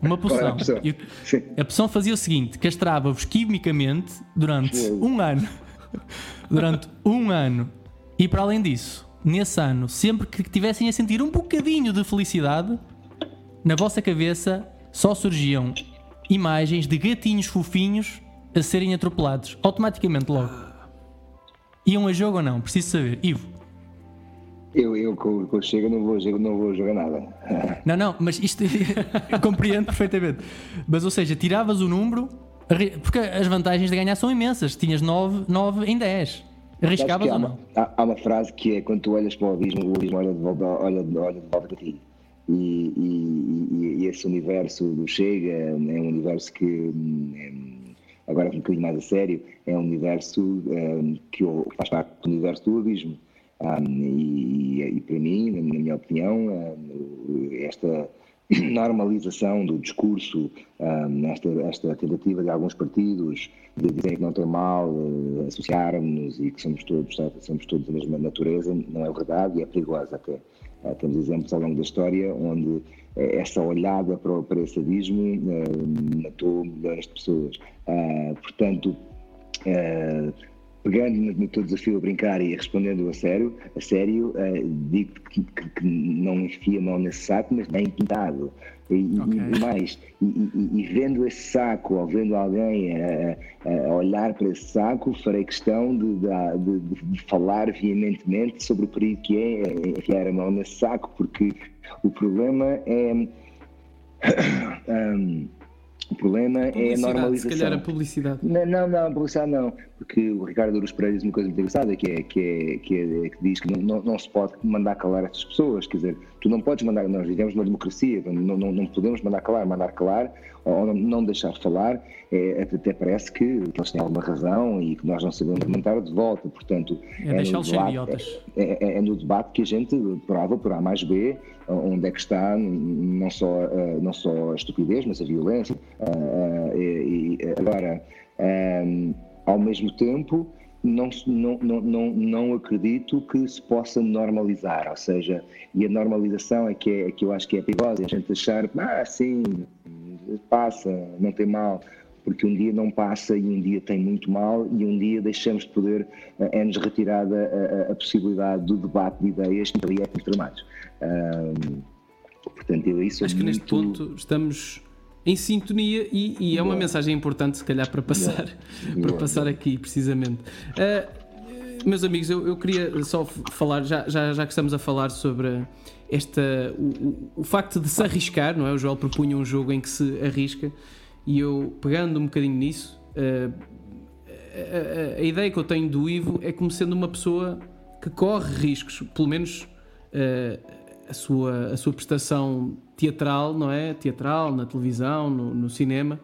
Uma poção. poção? Sim. a poção fazia o seguinte: castrava-vos quimicamente durante um ano. durante um ano. E para além disso, nesse ano, sempre que tivessem a sentir um bocadinho de felicidade, na vossa cabeça só surgiam imagens de gatinhos fofinhos a serem atropelados. Automaticamente logo. Iam a jogo ou não? Preciso saber. Ivo. Eu, eu com, com o Chega não vou, jogar- não vou jogar nada. Não, não, mas isto compreendo perfeitamente. Mas ou seja, tiravas o número, porque as vantagens de ganhar são imensas. Tinhas 9, 9 em 10. Sabes Arriscavas ou uma, não? há, há uma frase que é quando tu olhas para o abismo, o abismo olha de volta, olha, olha de volta para ti. E, e- e- e esse universo do Chega é um universo que, hum, é, agora um bocadinho mais a sério, é um universo hum, que faz parte do universo do abismo. Hum, e, e para mim, na minha opinião, esta normalização do discurso, hum, esta, esta tentativa de alguns partidos de dizer que não tem mal eh, associarmos-nos e que somos todos, somos todos da mesma natureza, não é verdade e é perigosa até. Eh, temos exemplos ao longo da história onde essa olhada para, o- para esse abismo matou milhões de pessoas. Ah, portanto, eh, pegando no, no teu desafio a brincar e respondendo a sério, a sério eh, digo que, que- que não enfia mão nesse saco, mas bem pintado. E, e- Ok. e mais, e, e- e vendo esse saco, ou vendo alguém a, a- olhar para esse saco, farei questão de, de- de- falar veementemente sobre o perigo que é enfiar a mão nesse saco, porque o problema é. Hum, o problema é a Publicidade, se normalização. calhar a publicidade. Não, não, não, publicidade não, porque o Ricardo Aruz Pereira diz uma coisa muito engraçada, que, é, que, é, que, é, que diz que não, não, não se pode mandar calar estas pessoas, quer dizer, tu não podes mandar, nós vivemos numa democracia, não, não, não podemos mandar calar, mandar calar, ou não, deixar falar, é, até parece que eles têm alguma razão e que nós não sabemos comentar de volta, portanto... É no deixá-los ser debate- idiotas. é, é- é no debate que a gente prova por A mais B onde é que está não só, eh, não só a estupidez, mas a violência. Ah, ah, e, agora, ehm, ao mesmo tempo, não, não, não, não, não acredito que se possa normalizar, ou seja, e a normalização é que, é, que eu acho que é perigosa, a gente achar, ah, sim, passa, não tem mal porque um dia não passa e um dia tem muito mal e um dia deixamos de poder, eh, é-nos retirada a, a- possibilidade do debate de ideias entre ali é tramados. Ahm, portanto, eu isso Acho que neste ponto estamos em sintonia e, e é uma mensagem importante, se calhar, para passar, para Boa. passar aqui, precisamente. Ah, meus amigos, eu, eu queria só falar, já, já, já que estamos a falar sobre esta, o, o, facto de se arriscar, não é? O Joel propunha um jogo em que se arrisca e eu, pegando um bocadinho nisso, ah, a, a- a ideia que eu tenho do Ivo é como sendo uma pessoa que corre riscos, pelo menos eh, a, sua, a sua prestação teatral, não é? Teatral, na televisão, no, no cinema,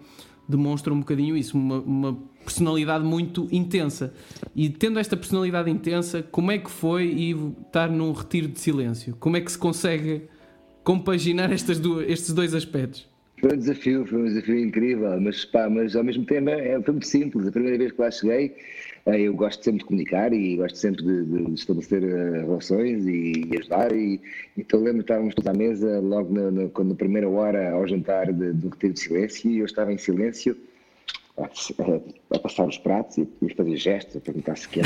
demonstra um bocadinho isso, uma, uma personalidade muito intensa. E tendo esta personalidade intensa, como é que foi Ivo estar num retiro de silêncio? Como é que se consegue compaginar estas duas, estes dois aspectos? Foi um desafio, foi um desafio incrível, mas, pá, mas ao mesmo tempo é, foi muito simples. A primeira vez que lá cheguei, eu gosto sempre de comunicar e gosto sempre de, de estabelecer eh, relações e, e ajudar. E, então lembro que estávamos todos à mesa logo na, na, na primeira hora ao jantar do retiro de silêncio e eu estava em silêncio a, passar os pratos e a fazer gestos, a perguntar se quer.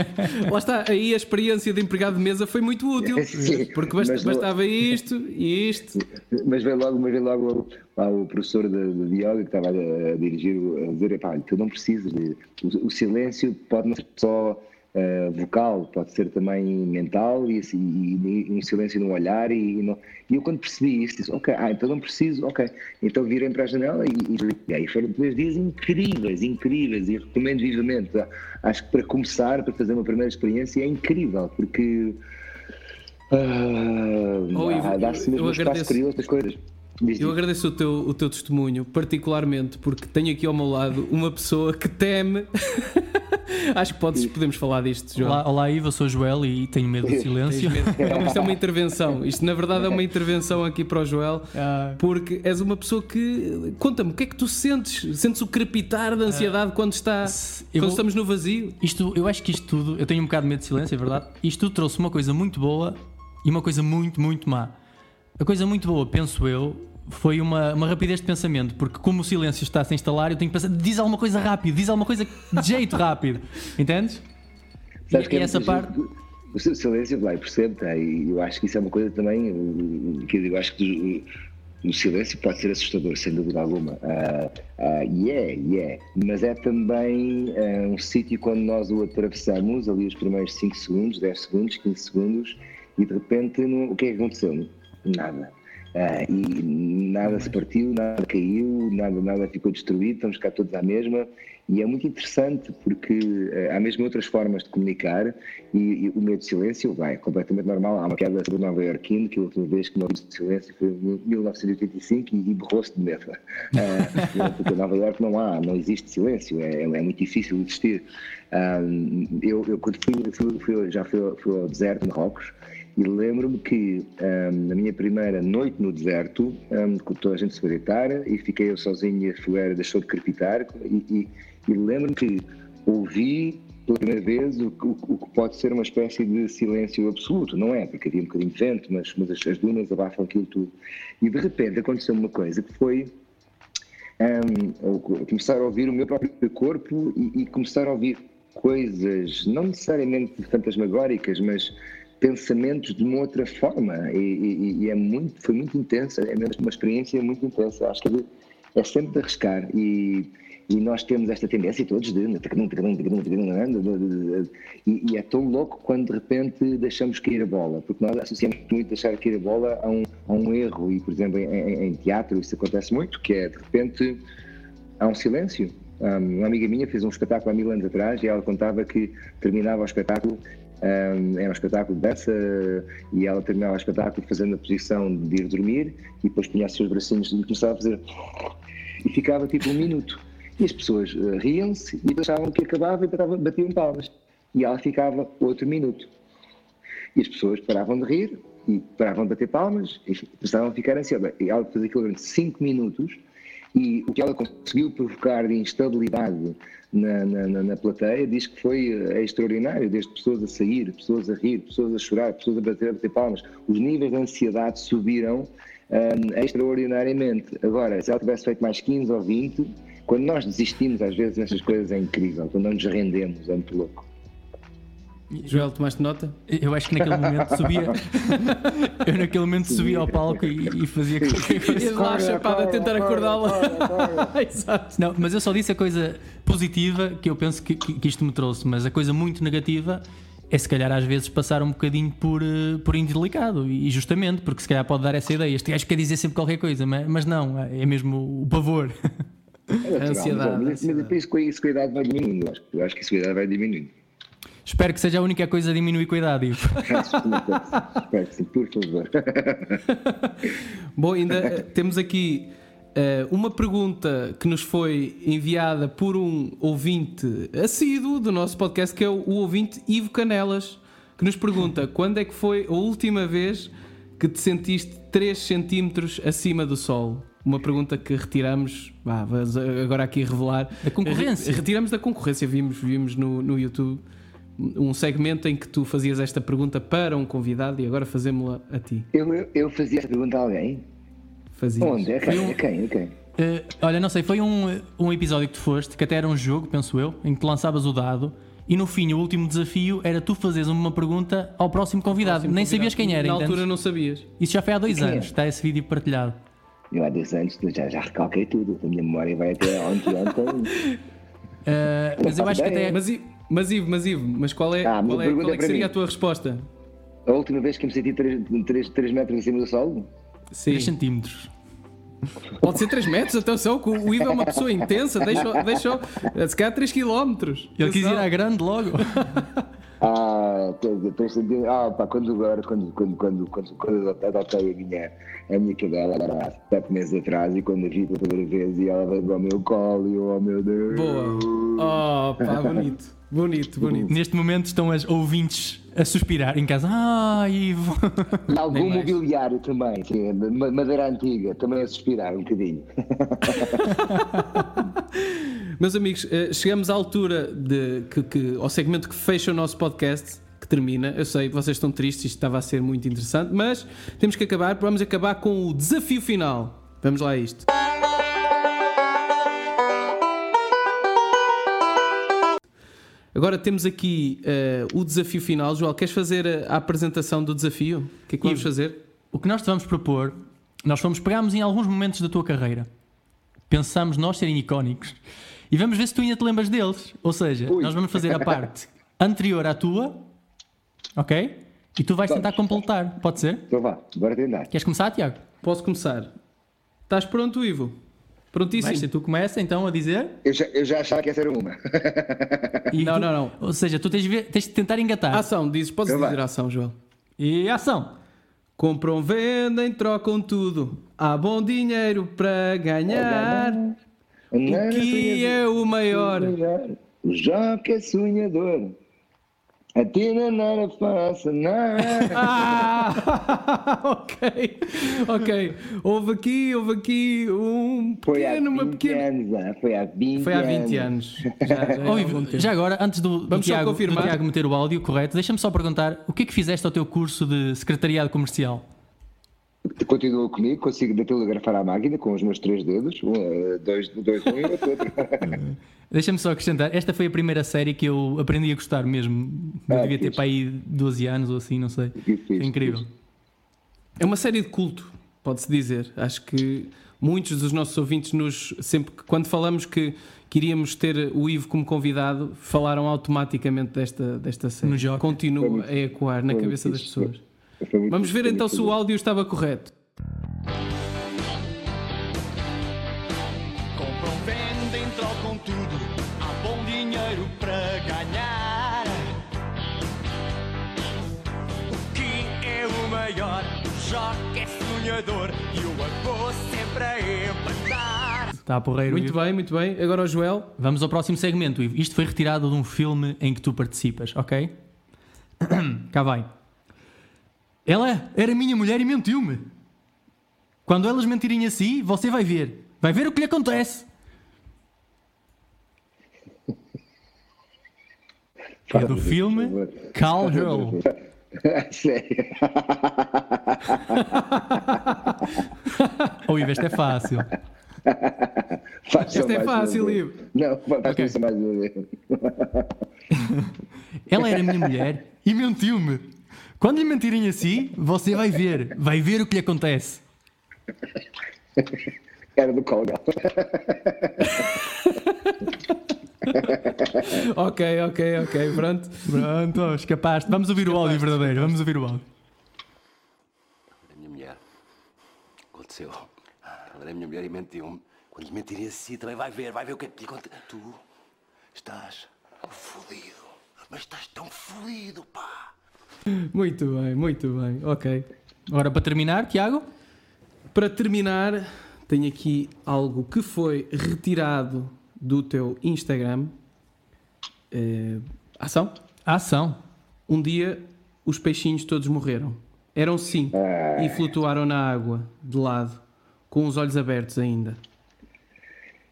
Lá está, aí a experiência de empregado de mesa foi muito útil, Sim, porque bast, bastava isto e isto. Mas veio logo, mas veio logo lá, o professor de, de que estava a, a dirigir, a dizer: pá, tu não precisas de. O, o silêncio pode não ser só uh, vocal, pode ser também mental e, e, e um silêncio no olhar. E, e, e, eu, quando percebi isso, disse: Ok, ah, então não preciso, ok. Então virei para a janela e, e aí foram dois dias incríveis, incríveis, e recomendo vivamente. Acho que para começar, para fazer uma primeira experiência, é incrível, porque. Uh, dá-se mesmo um espaço para outras coisas. Eu agradeço o teu, o teu testemunho, particularmente porque tenho aqui ao meu lado uma pessoa que teme Acho que podes, podemos falar disto, João. Olá, olá Iva, sou Joel e tenho medo do silêncio. Medo? isto é uma intervenção. Isto, na verdade, é uma intervenção aqui para o Joel, ah. porque és uma pessoa que. Conta-me, o que é que tu sentes? Sentes o crepitar da ansiedade ah. quando, está, quando vou... estamos no vazio? Isto, eu acho que isto tudo. Eu tenho um bocado de medo de silêncio, é verdade. Isto tudo trouxe uma coisa muito boa e uma coisa muito, muito má. A coisa muito boa, penso eu, foi uma, uma rapidez de pensamento, porque como o silêncio está a se instalar, eu tenho que pensar, diz alguma coisa rápido, diz alguma coisa de jeito rápido, entendes? Sabes e, que é essa parte. O silêncio, vai, percebo, tá, e eu acho que isso é uma coisa também, que eu acho que o silêncio pode ser assustador, sem dúvida alguma. Uh, uh, e é, e é. Mas é também uh, um sítio quando nós o atravessamos, ali os primeiros 5 segundos, 10 segundos, 15 segundos, e de repente no, o que é que aconteceu? Nada. Uh, e nada se partiu, nada caiu, nada, nada ficou destruído, estamos cá todos à mesma. E é muito interessante porque uh, há mesmo outras formas de comunicar e, e o medo de silêncio vai, é completamente normal. Há uma queda sobre Nova Iorquino que a última vez que ouvi de silêncio foi em 1985 e, e berrou-se de medo. Uh, porque em Nova Iorque não há, não existe silêncio, é, é muito difícil existir. eu, eu, quando fui, fui, fui já fui, fui ao deserto, Marrocos, e lembro-me que um, na minha primeira noite no deserto, um, toda a gente se deitar e fiquei eu sozinho e a fogueira deixou de crepitar. E, e, e lembro-me que ouvi pela primeira vez o, o, o, que pode ser uma espécie de silêncio absoluto, não é? Porque havia um bocadinho de vento, mas, mas as, as dunas abafam aquilo tudo. E de repente aconteceu uma coisa que foi um, começar a ouvir o meu próprio corpo e, e começar a ouvir coisas, não necessariamente fantasmagóricas, mas pensamentos de uma outra forma e, e, e, é muito, foi muito intensa, é mesmo uma experiência muito intensa. Acho que é sempre de arriscar e, e nós temos esta tendência todos de e, e é tão louco quando de repente deixamos cair a bola, porque nós associamos muito deixar cair a bola a um, a um erro e, por exemplo, em, em teatro isso acontece muito, que é de repente há um silêncio uma amiga minha fez um espetáculo há mil anos atrás e ela contava que terminava o espetáculo um, era um espetáculo de dança e ela terminava o espetáculo fazendo a posição de ir dormir e depois punha os seus bracinhos e começava a fazer e ficava tipo um minuto. E as pessoas uh, riam-se e achavam que acabava e batiam palmas. E ela ficava outro minuto. E as pessoas paravam de rir e paravam de bater palmas e começavam a ficar ansiosas e ela fazia aquilo durante 5 minutos e o que ela conseguiu provocar de instabilidade na, na, na, plateia diz que foi é extraordinário, desde pessoas a sair, pessoas a rir, pessoas a chorar, pessoas a bater, a bater palmas. Os níveis de ansiedade subiram um, extraordinariamente. Agora, se ela tivesse feito mais 15 ou 20, quando nós desistimos às vezes nessas coisas é incrível, quando não nos rendemos, é muito louco. Joel, tomaste nota? Eu acho que naquele momento subia. eu naquele momento subia ao palco e, e fazia qualquer coisa. Lá chapada a tentar acordá-la. Exato. Não, mas eu só disse a coisa positiva que eu penso que, que, que, isto me trouxe, mas a coisa muito negativa é se calhar às vezes passar um bocadinho por, eh, por indelicado e justamente, porque se calhar pode dar essa ideia. Este gajo quer dizer sempre qualquer coisa, mas, mas não, é mesmo o pavor. É, a ansiedade. Mas, mas, mas isso, isso com a idade vai diminuindo. Eu acho, eu acho que isso com a idade vai diminuindo. Espero que seja a única coisa a diminuir com a idade, Ivo. Espero que sim, por favor. Bom, ainda eh, temos aqui uh, uma pergunta que nos foi enviada por um ouvinte assíduo do nosso podcast, que é o, o ouvinte Ivo Canelas, que nos pergunta quando é que foi a última vez que te sentiste 3 centímetros acima do sol? uma pergunta que retiramos, vá, agora aqui revelar. Da concorrência. Re- Retiramos da concorrência, vimos, vimos no, no YouTube um segmento em que tu fazias esta pergunta para um convidado e agora fazemos-la a ti. Eu, eu, eu fazia essa pergunta a alguém? Fazias. Onde? A Foi quem? um- A quem? A quem? Eh, olha, não sei, foi um, um episódio que tu foste, que até era um jogo, penso eu, em que tu lançavas o dado e no fim o último desafio era tu fazeres uma pergunta ao próximo convidado. Nem sabias quem era, Na altura não sabias. Isso já foi há dois Quem é? anos, está esse vídeo partilhado. Eu há dois anos já, já recalquei tudo. A minha memória vai até ontem, ontem. Eh, mas eu acho que até. Mas, I- mas Ivo, mas Ivo, mas qual é, Ah, qual é, qual é é que seria mim. a tua resposta? A última vez que me senti 3, metros acima do solo? Sim. 3 centímetros. Pode ser 3 metros, atenção, que o Ivo é uma pessoa intensa, deixa, deixa se calhar 3 km. Ele quis ir à grande logo. Ah, três- três centímetros. Ah, pá, quando agora, quando, quando, quando, quando, quando eu adotei a minha, a minha cadela, há sete meses atrás, e quando a vi pela primeira vez, e ela veio ao meu colo, e eu, oh meu Deus. Boa. Oh, pá, bonito. Bonito, bonito. Neste momento estão as ouvintes a suspirar em casa. Ah, Ivo. E algum Nem mais. mobiliário também, madeira antiga, também a suspirar um bocadinho. Meus amigos, eh, chegamos à altura de, que, que- ao segmento que fecha o nosso podcast, que termina. Eu sei, vocês estão tristes, isto estava a ser muito interessante, mas temos que acabar. Vamos acabar com o desafio final. Vamos lá a isto. Agora temos aqui eh, o desafio final. Joel, queres fazer a, a apresentação do desafio? O que é que vamos Ivo. fazer? O que nós te vamos propor, nós fomos pegámos em alguns momentos da tua carreira, pensamos nós serem icónicos e vamos ver se tu ainda te lembras deles. Ou seja, Ui. nós vamos fazer a parte anterior à tua, ok? E tu vais tentar completar, pode ser? Então vá, bora tentar. Queres começar, Tiago? Posso começar? Estás pronto, Ivo? Prontíssimo. Vai, se tu começa então a dizer. Eu já, eu já achava que essa era uma. e Não, tu- não, não. Ou seja, tu tens de, ver- tens de tentar engatar. Ação, dizes, podes Então vai. dizer ação, Joel. E ação! Compram, vendem, trocam tudo. Há bom dinheiro para ganhar. O que é o maior? O Joca é sonhador. A Tina não era fácil, não. Ah, ok, ok. Houve aqui, houve aqui um Foi há pequeno, 20 uma pequena. anos, ah, foi há 20 Foi há 20 anos. Já, já, é Oh, já agora, antes do, do, Vamos só Tiago, do confirmar. Tiago meter o áudio correto, deixa-me só perguntar o que é que fizeste ao teu curso de secretariado comercial? Continua comigo, consigo datilografar à máquina com os meus três dedos, um, eh, dois, dois um e outro. outro. Deixa-me só acrescentar, esta foi a primeira série que eu aprendi a gostar mesmo. Eu Ah, devia ter para aí 12 anos ou assim, não sei. Fixe, É incrível. fixe. É uma série de culto, pode-se dizer. Acho que muitos dos nossos ouvintes, nos, sempre que, quando falamos que queríamos ter o Ivo como convidado, falaram automaticamente desta, desta série. No. Continua a ecoar na cabeça das pessoas. Vamos ver então se o áudio estava correto. Compram, vendem, trocam tudo. Há bom dinheiro para ganhar. O que é o maior? O Joca é sonhador e o avô sempre a empatar. Está a porreiro. Muito bem, muito bem. Agora o Joel. Vamos ao próximo segmento, Ivo. Isto foi retirado de um filme em que tu participas, ok? Cá vai. Ela era minha mulher e mentiu-me. Quando elas mentirem assim, você vai ver. Vai ver o que lhe acontece. É do filme Call Girl. Sério. Oh, Ivo, este é fácil. Faça Esta é fácil. Ivo. Não, faça Ok. isso mais uma vez. Ela era minha mulher e mentiu-me. Quando lhe mentirem assim, você vai ver. Vai ver o que lhe acontece. Era do Colgal. Ok, ok, ok, pronto. Pronto, oh, escapaste. Vamos ouvir o áudio verdadeiro. Vamos ouvir o áudio. a minha mulher. Aconteceu. Ela era a minha mulher e mentiu-me. Quando lhe mentirem assim, também vai ver, vai ver o que é que lhe acontece. Tu estás fodido. Mas estás tão fodido, pá. Muito bem, muito bem. Ok. Agora, para terminar, Tiago. Para terminar, tenho aqui algo que foi retirado do teu Instagram. Eh, ação. Ação. Um dia os peixinhos todos morreram. Eram cinco e flutuaram na água de lado. com os olhos abertos ainda?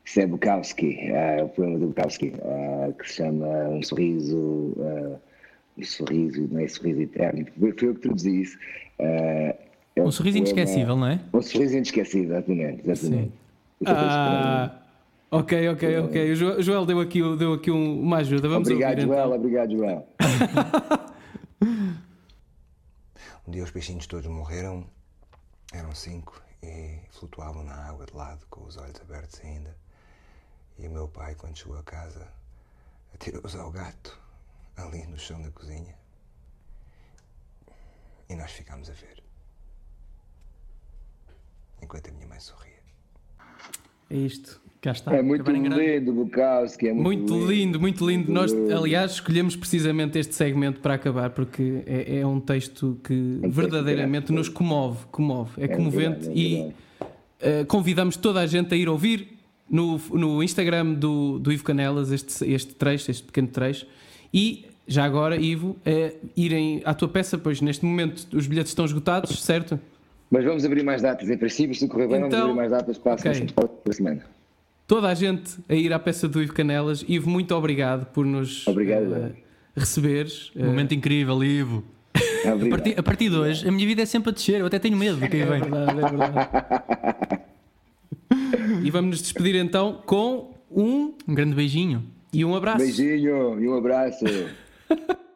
Isso é Bukowski, é o poema do Bukowski, ah, que se chama Um Sorriso, ah, um sorriso, não é sorriso eterno, foi eu que traduzi isso. É Um sorriso inesquecível, não é? Um sorriso inesquecível, exatamente. exatamente. Isso é Ah, ok, ok, ok. O Jo- o Joel deu aqui, deu aqui um- uma ajuda. Vamos obrigado, ouvir Joel, então. obrigado, Joel. Um dia os peixinhos todos morreram, eram cinco, e flutuavam na água de lado, com os olhos abertos ainda. E o meu pai, quando chegou a casa, atirou-os ao gato, ali no chão da cozinha. E nós ficámos a ver. Enquanto a minha mãe sorria. É isto. Cá está. É muito lindo, Bukowski, é muito, Muito lindo, muito lindo. Nós, lindo. aliás, escolhemos precisamente este segmento para acabar porque é, é um texto que texto verdadeiramente é- nos comove, comove, é, É comovente verdade, é e eh, convidamos toda a gente a ir ouvir no, no Instagram do, do Ivo Canelas este, este trecho, este pequeno trecho e já agora, Ivo, eh, irem à tua peça, pois neste momento os bilhetes estão esgotados, certo? Mas vamos abrir mais datas. Em princípio, se correr bem, vamos Então, abrir mais datas para a ok. semana- para a semana. Toda a gente a ir à peça do Ivo Canelas. Ivo, muito obrigado por nos Obrigado, eu. receberes. Eh, Momento incrível, Ivo. A partir, a partir de hoje, a minha vida é sempre a descer. Eu até tenho medo do que aí É vem. verdade, é verdade. e vamos nos despedir então com um Um grande beijinho. e um abraço. Beijinho e um abraço.